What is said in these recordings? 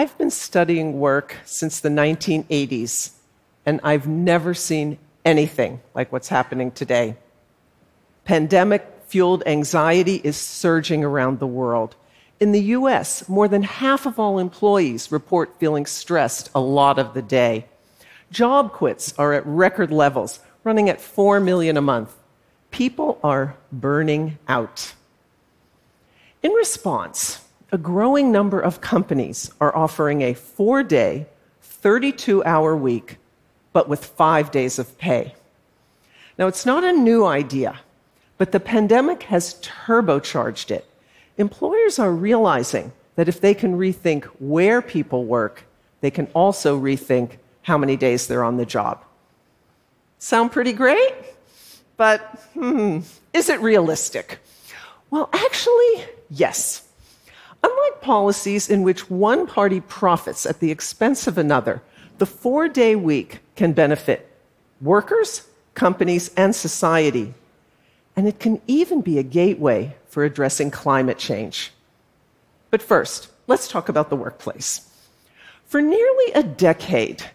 I've been studying work since the 1980s, and I've never seen anything like what's happening today. Pandemic fueled anxiety is surging around the world. In the US, more than half of all employees report feeling stressed a lot of the day. Job quits are at record levels, running at 4 million a month. People are burning out. In response, a growing number of companies are offering a four day, 32 hour week, but with five days of pay. Now, it's not a new idea. But the pandemic has turbocharged it. Employers are realizing that if they can rethink where people work, they can also rethink how many days they're on the job. Sound pretty great? But hmm, is it realistic? Well, actually, yes. Unlike policies in which one party profits at the expense of another, the four day week can benefit workers, companies, and society and it can even be a gateway for addressing climate change. But first, let's talk about the workplace. For nearly a decade,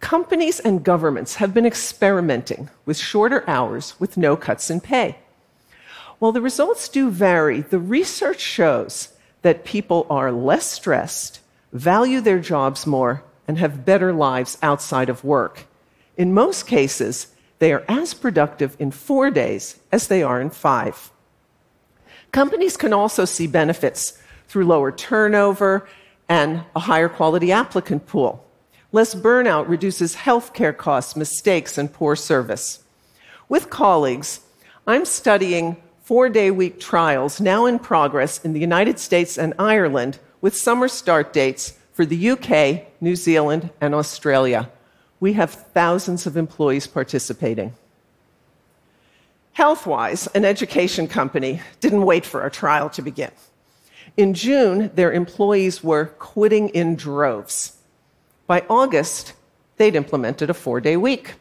companies and governments have been experimenting with shorter hours with no cuts in pay. While the results do vary, the research shows that people are less stressed, value their jobs more, and have better lives outside of work. In most cases, they are as productive in four days as they are in five. Companies can also see benefits through lower turnover and a higher quality applicant pool. Less burnout reduces healthcare costs, mistakes, and poor service. With colleagues, I'm studying four day week trials now in progress in the United States and Ireland with summer start dates for the UK, New Zealand, and Australia we have thousands of employees participating. Healthwise, an education company, didn't wait for our trial to begin. In June, their employees were quitting in droves. By August, they'd implemented a four day week.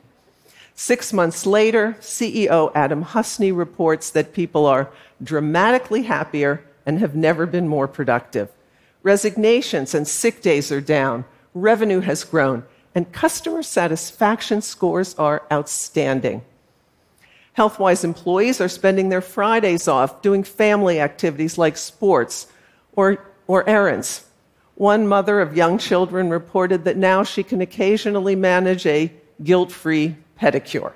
Six months later, CEO Adam Husney reports that people are dramatically happier and have never been more productive. Resignations and sick days are down, revenue has grown, and customer satisfaction scores are outstanding. Healthwise employees are spending their Fridays off doing family activities like sports or, or errands. One mother of young children reported that now she can occasionally manage a guilt free pedicure.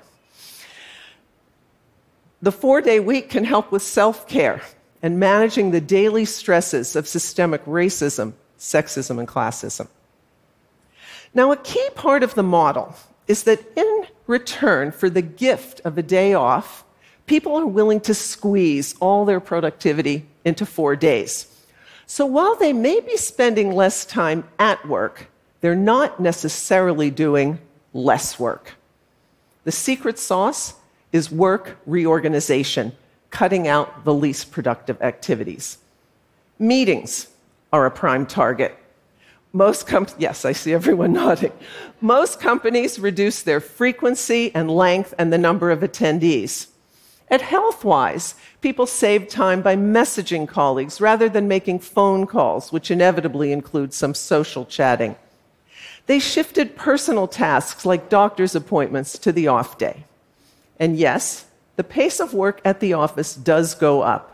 The four day week can help with self care and managing the daily stresses of systemic racism, sexism, and classism. Now, a key part of the model is that in return for the gift of a day off, people are willing to squeeze all their productivity into four days. So while they may be spending less time at work, they're not necessarily doing less work. The secret sauce is work reorganization, cutting out the least productive activities. Meetings are a prime target. Most com- yes, I see everyone nodding. Most companies reduce their frequency and length and the number of attendees. At HealthWise, people save time by messaging colleagues rather than making phone calls, which inevitably include some social chatting. They shifted personal tasks like doctor's appointments to the off day. And yes, the pace of work at the office does go up.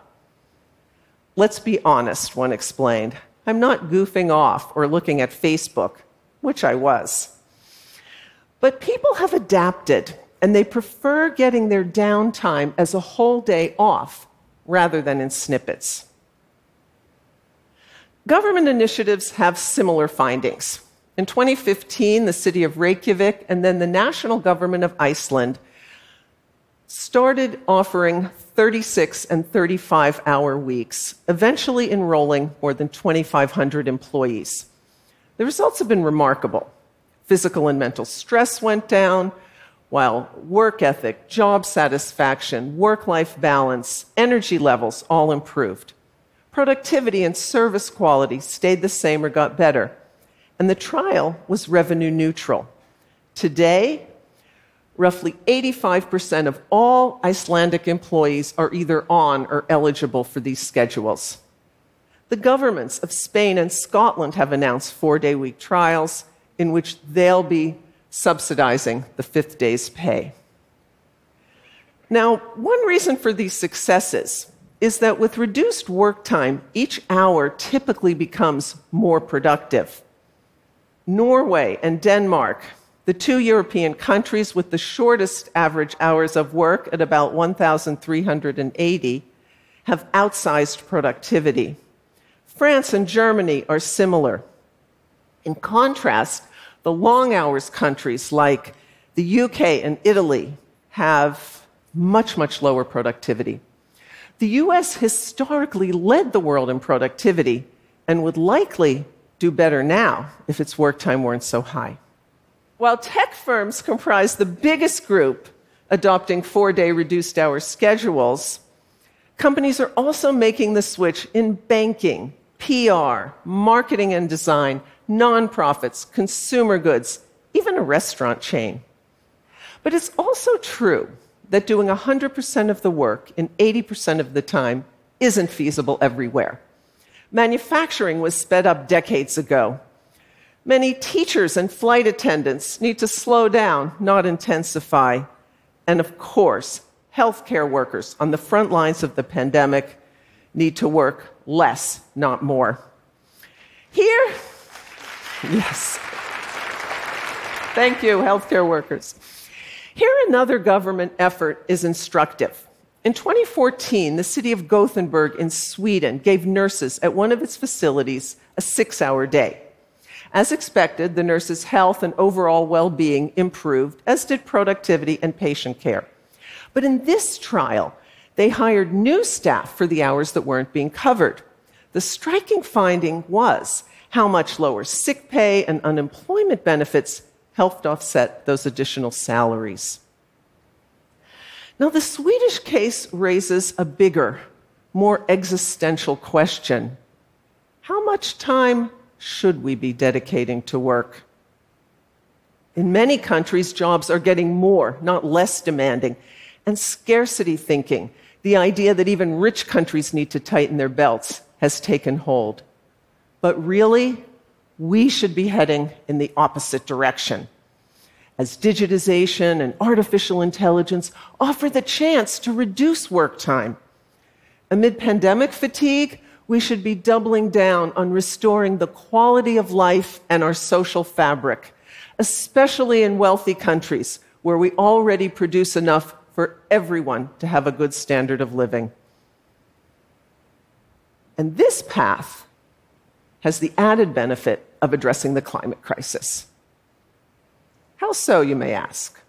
Let's be honest, one explained. I'm not goofing off or looking at Facebook, which I was. But people have adapted and they prefer getting their downtime as a whole day off rather than in snippets. Government initiatives have similar findings. In 2015, the city of Reykjavik and then the national government of Iceland started offering 36 and 35 hour weeks, eventually enrolling more than 2,500 employees. The results have been remarkable. Physical and mental stress went down, while work ethic, job satisfaction, work life balance, energy levels all improved. Productivity and service quality stayed the same or got better. And the trial was revenue neutral. Today, roughly 85% of all Icelandic employees are either on or eligible for these schedules. The governments of Spain and Scotland have announced four day week trials in which they'll be subsidizing the fifth day's pay. Now, one reason for these successes is that with reduced work time, each hour typically becomes more productive. Norway and Denmark, the two European countries with the shortest average hours of work at about 1,380, have outsized productivity. France and Germany are similar. In contrast, the long hours countries like the UK and Italy have much, much lower productivity. The US historically led the world in productivity and would likely do better now if its work time weren't so high. While tech firms comprise the biggest group adopting four day reduced hour schedules, companies are also making the switch in banking, PR, marketing and design, nonprofits, consumer goods, even a restaurant chain. But it's also true that doing 100% of the work in 80% of the time isn't feasible everywhere. Manufacturing was sped up decades ago. Many teachers and flight attendants need to slow down, not intensify. And of course, healthcare workers on the front lines of the pandemic need to work less, not more. Here, yes. Thank you, healthcare workers. Here, another government effort is instructive. In 2014, the city of Gothenburg in Sweden gave nurses at one of its facilities a six hour day. As expected, the nurses' health and overall well being improved, as did productivity and patient care. But in this trial, they hired new staff for the hours that weren't being covered. The striking finding was how much lower sick pay and unemployment benefits helped offset those additional salaries. Now, the Swedish case raises a bigger, more existential question How much time should we be dedicating to work? In many countries, jobs are getting more, not less demanding. And scarcity thinking, the idea that even rich countries need to tighten their belts, has taken hold. But really, we should be heading in the opposite direction. As digitization and artificial intelligence offer the chance to reduce work time. Amid pandemic fatigue, we should be doubling down on restoring the quality of life and our social fabric, especially in wealthy countries where we already produce enough for everyone to have a good standard of living. And this path has the added benefit of addressing the climate crisis. How so, you may ask?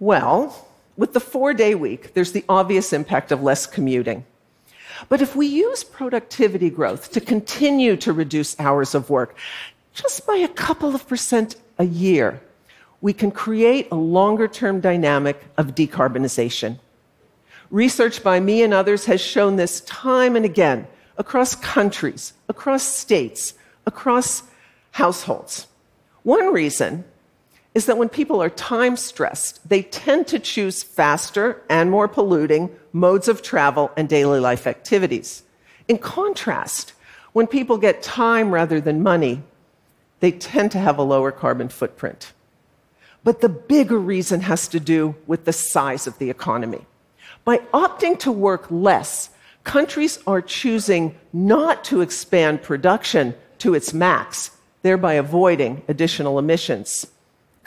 Well, with the four day week, there's the obvious impact of less commuting. But if we use productivity growth to continue to reduce hours of work just by a couple of percent a year, we can create a longer term dynamic of decarbonization. Research by me and others has shown this time and again across countries, across states, across households. One reason is that when people are time stressed, they tend to choose faster and more polluting modes of travel and daily life activities. In contrast, when people get time rather than money, they tend to have a lower carbon footprint. But the bigger reason has to do with the size of the economy. By opting to work less, countries are choosing not to expand production to its max, thereby avoiding additional emissions.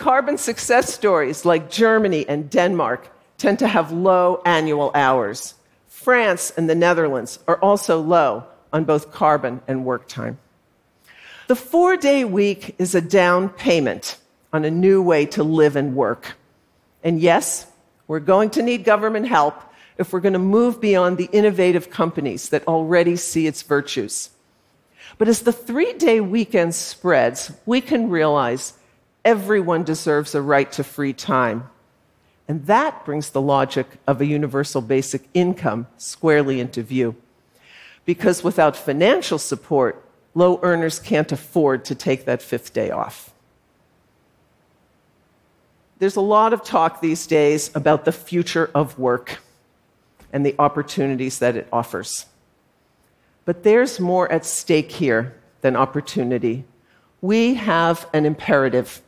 Carbon success stories like Germany and Denmark tend to have low annual hours. France and the Netherlands are also low on both carbon and work time. The four day week is a down payment on a new way to live and work. And yes, we're going to need government help if we're going to move beyond the innovative companies that already see its virtues. But as the three day weekend spreads, we can realize everyone deserves a right to free time. And that brings the logic of a universal basic income squarely into view. Because without financial support, low earners can't afford to take that fifth day off. There's a lot of talk these days about the future of work and the opportunities that it offers. But there's more at stake here than opportunity. We have an imperative,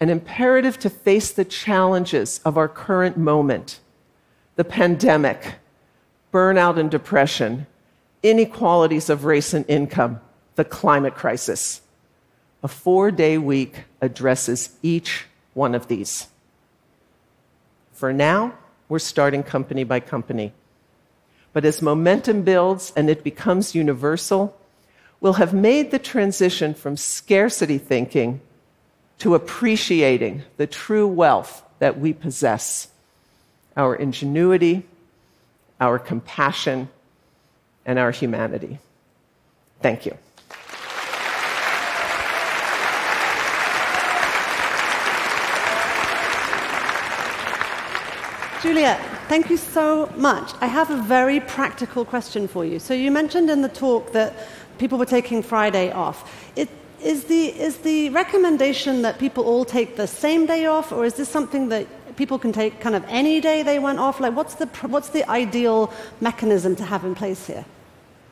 an imperative to face the challenges of our current moment the pandemic, burnout and depression, inequalities of race and income, the climate crisis. A four day week addresses each one of these. For now, we're starting company by company. But as momentum builds and it becomes universal, we'll have made the transition from scarcity thinking to appreciating the true wealth that we possess our ingenuity, our compassion, and our humanity. Thank you. Juliet, thank you so much. I have a very practical question for you. So, you mentioned in the talk that people were taking Friday off. It, is, the, is the recommendation that people all take the same day off, or is this something that people can take kind of any day they went off? Like, what's the, what's the ideal mechanism to have in place here?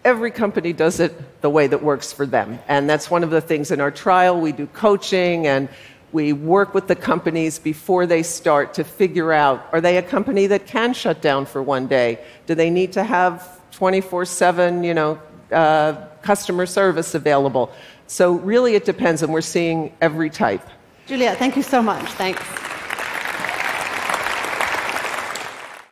Every company does it the way that works for them. And that's one of the things in our trial. We do coaching and we work with the companies before they start to figure out are they a company that can shut down for one day? Do they need to have 24 7, you know, uh, customer service available? So, really, it depends, and we're seeing every type. Juliet, thank you so much. Thanks.